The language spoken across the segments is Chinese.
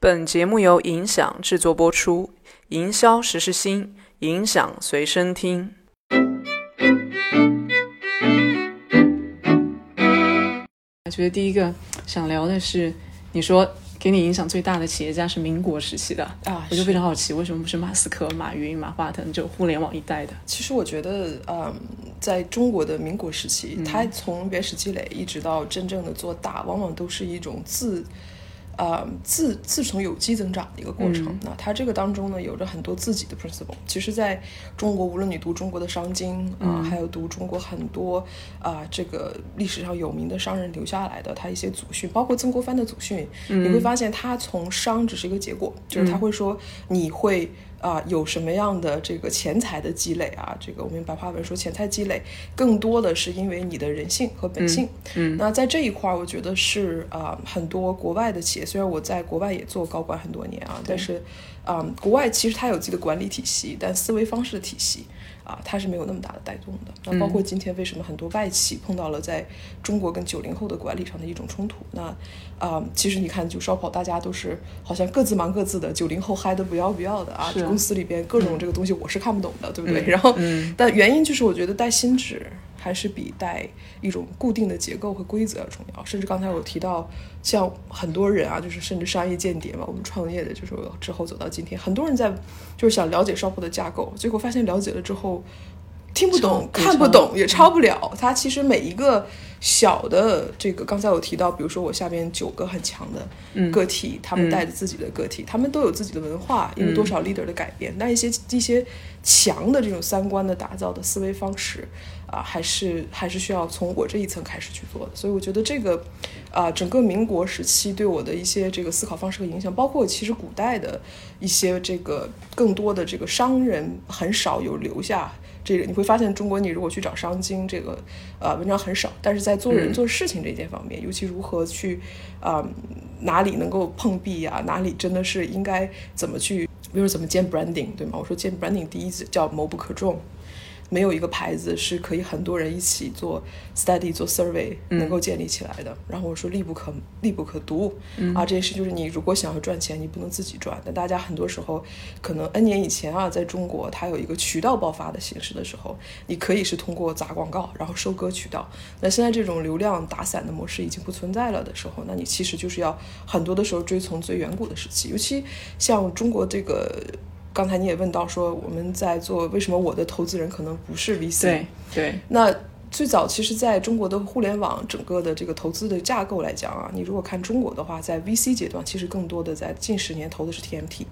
本节目由影响制作播出，营销时时新，影响随身听。我觉得第一个想聊的是，你说给你影响最大的企业家是民国时期的啊，我就非常好奇，为什么不是马斯克、马云、马化腾，就互联网一代的？其实我觉得，嗯，在中国的民国时期，他从原始积累一直到真正的做大，往往都是一种自。呃，自自从有机增长的一个过程，那它这个当中呢，有着很多自己的 principle。其实，在中国，无论你读中国的商经啊，还有读中国很多啊，这个历史上有名的商人留下来的他一些祖训，包括曾国藩的祖训，你会发现他从商只是一个结果，就是他会说你会。啊，有什么样的这个钱财的积累啊？这个我们白话文说钱财积累，更多的是因为你的人性和本性。嗯，那在这一块儿，我觉得是啊，很多国外的企业，虽然我在国外也做高管很多年啊，但是啊，国外其实它有自己的管理体系，但思维方式的体系。啊，它是没有那么大的带动的。那包括今天为什么很多外企碰到了在中国跟九零后的管理上的一种冲突？那啊，其实你看，就烧跑，大家都是好像各自忙各自的，九零后嗨的不要不要的啊。公司里边各种这个东西我是看不懂的，对不对？然后，但原因就是我觉得带心智。还是比带一种固定的结构和规则要重要。甚至刚才我提到，像很多人啊，就是甚至商业间谍嘛，我们创业的就是之后走到今天，很多人在就是想了解商铺的架构，结果发现了解了之后听不懂、看不懂，也抄不了。它其实每一个小的这个，刚才我提到，比如说我下边九个很强的个体，他们带着自己的个体，他们都有自己的文化，因为多少 leader 的改变，那一些一些强的这种三观的打造的思维方式。啊，还是还是需要从我这一层开始去做的，所以我觉得这个，啊，整个民国时期对我的一些这个思考方式和影响，包括其实古代的一些这个更多的这个商人很少有留下这个，你会发现中国你如果去找商经这个，呃，文章很少，但是在做人做事情这件方面，尤其如何去，啊，哪里能够碰壁呀，哪里真的是应该怎么去，比如怎么建 branding 对吗？我说建 branding 第一叫谋不可众。没有一个牌子是可以很多人一起做 study 做 survey 能够建立起来的。然后我说力不可力不可独啊，这件事就是你如果想要赚钱，你不能自己赚。但大家很多时候可能 N 年以前啊，在中国它有一个渠道爆发的形式的时候，你可以是通过砸广告，然后收割渠道。那现在这种流量打散的模式已经不存在了的时候，那你其实就是要很多的时候追从最远古的时期，尤其像中国这个。刚才你也问到说，我们在做为什么我的投资人可能不是 VC？对对。那最早其实在中国的互联网整个的这个投资的架构来讲啊，你如果看中国的话，在 VC 阶段，其实更多的在近十年投的是 TMT，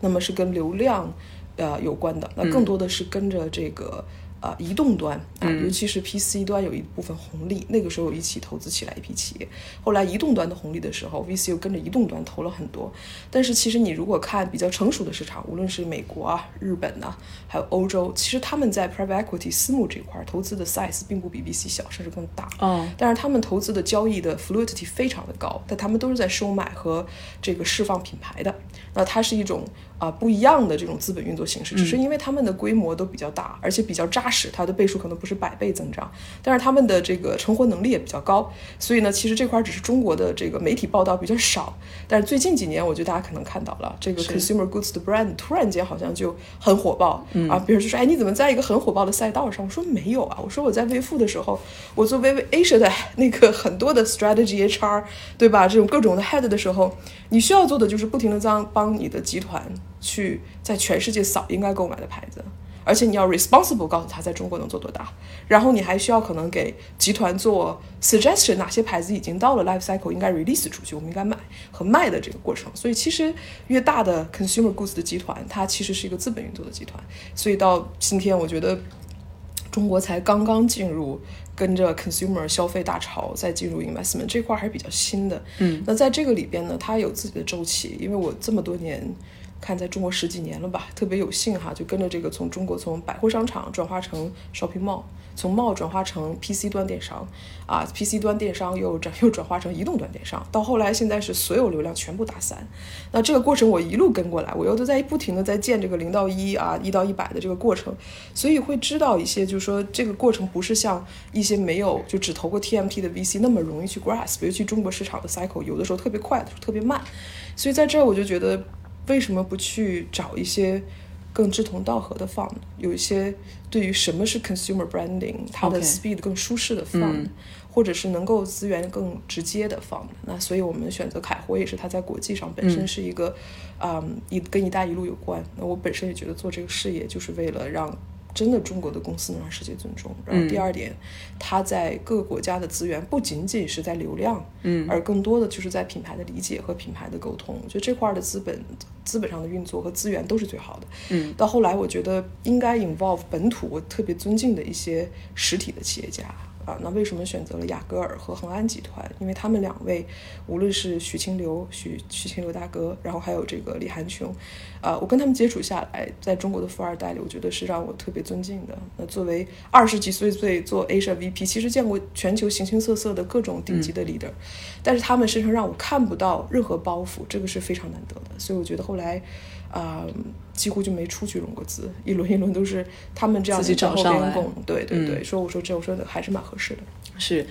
那么是跟流量呃有关的，那更多的是跟着这个。啊，移动端啊，尤其是 PC 端有一部分红利，那个时候一起投资起来一批企业。后来移动端的红利的时候，VC 又跟着移动端投了很多。但是其实你如果看比较成熟的市场，无论是美国啊、日本呐，还有欧洲，其实他们在 private equity 私募这块投资的 size 并不比 VC 小，甚至更大。哦。但是他们投资的交易的 fluidity 非常的高，但他们都是在收买和这个释放品牌的。那它是一种啊不一样的这种资本运作形式，只是因为他们的规模都比较大，而且比较扎实，它的倍数可能不是百倍增长，但是他们的这个成活能力也比较高，所以呢，其实这块只是中国的这个媒体报道比较少，但是最近几年，我觉得大家可能看到了这个 consumer goods 的 brand 突然间好像就很火爆啊，别人就说哎你怎么在一个很火爆的赛道上？我说没有啊，我说我在微付的时候，我做微微 Asia 的 那个很多的 strategy HR 对吧？这种各种的 head 的时候，你需要做的就是不停的帮帮你的集团去在全世界扫应该购买的牌子，而且你要 responsible 告诉他在中国能做多大，然后你还需要可能给集团做 suggestion 哪些牌子已经到了 life cycle 应该 release 出去，我们应该买和卖的这个过程。所以其实越大的 consumer goods 的集团，它其实是一个资本运作的集团。所以到今天，我觉得中国才刚刚进入。跟着 consumer 消费大潮再进入 investment 这块还是比较新的，嗯，那在这个里边呢，它有自己的周期。因为我这么多年看在中国十几年了吧，特别有幸哈，就跟着这个从中国从百货商场转化成 shopping mall，从 mall 转化成 PC 端电商，啊，PC 端电商又转又转化成移动端电商，到后来现在是所有流量全部打散。那这个过程我一路跟过来，我又都在不停的在建这个零到一啊，一到一百的这个过程，所以会知道一些，就是说这个过程不是像一些没有就只投过 TMT 的 VC 那么容易去 grasp，尤其中国市场的 cycle 有的时候特别快的时候，特别慢，所以在这儿我就觉得。为什么不去找一些更志同道合的 fund？有一些对于什么是 consumer branding，它的 speed 更舒适的 fund，或者是能够资源更直接的 fund？那所以我们选择凯活也是它在国际上本身是一个，嗯，一跟“一带一路”有关。那我本身也觉得做这个事业就是为了让。真的，中国的公司能让世界尊重。然后第二点，它在各个国家的资源不仅仅是在流量，嗯，而更多的就是在品牌的理解和品牌的沟通。我觉得这块的资本、资本上的运作和资源都是最好的。嗯，到后来，我觉得应该 involve 本土我特别尊敬的一些实体的企业家。啊，那为什么选择了雅戈尔和恒安集团？因为他们两位，无论是许清流、许许清流大哥，然后还有这个李寒琼，啊，我跟他们接触下来，在中国的富二代里，我觉得是让我特别尊敬的。那作为二十几岁岁做 Asia VP，其实见过全球形形色色的各种顶级的 leader，但是他们身上让我看不到任何包袱，这个是非常难得的。所以我觉得后来。啊，几乎就没出去融过资，一轮一轮都是他们这样自己找上来。对对对，说我说这我说的还是蛮合适的。是。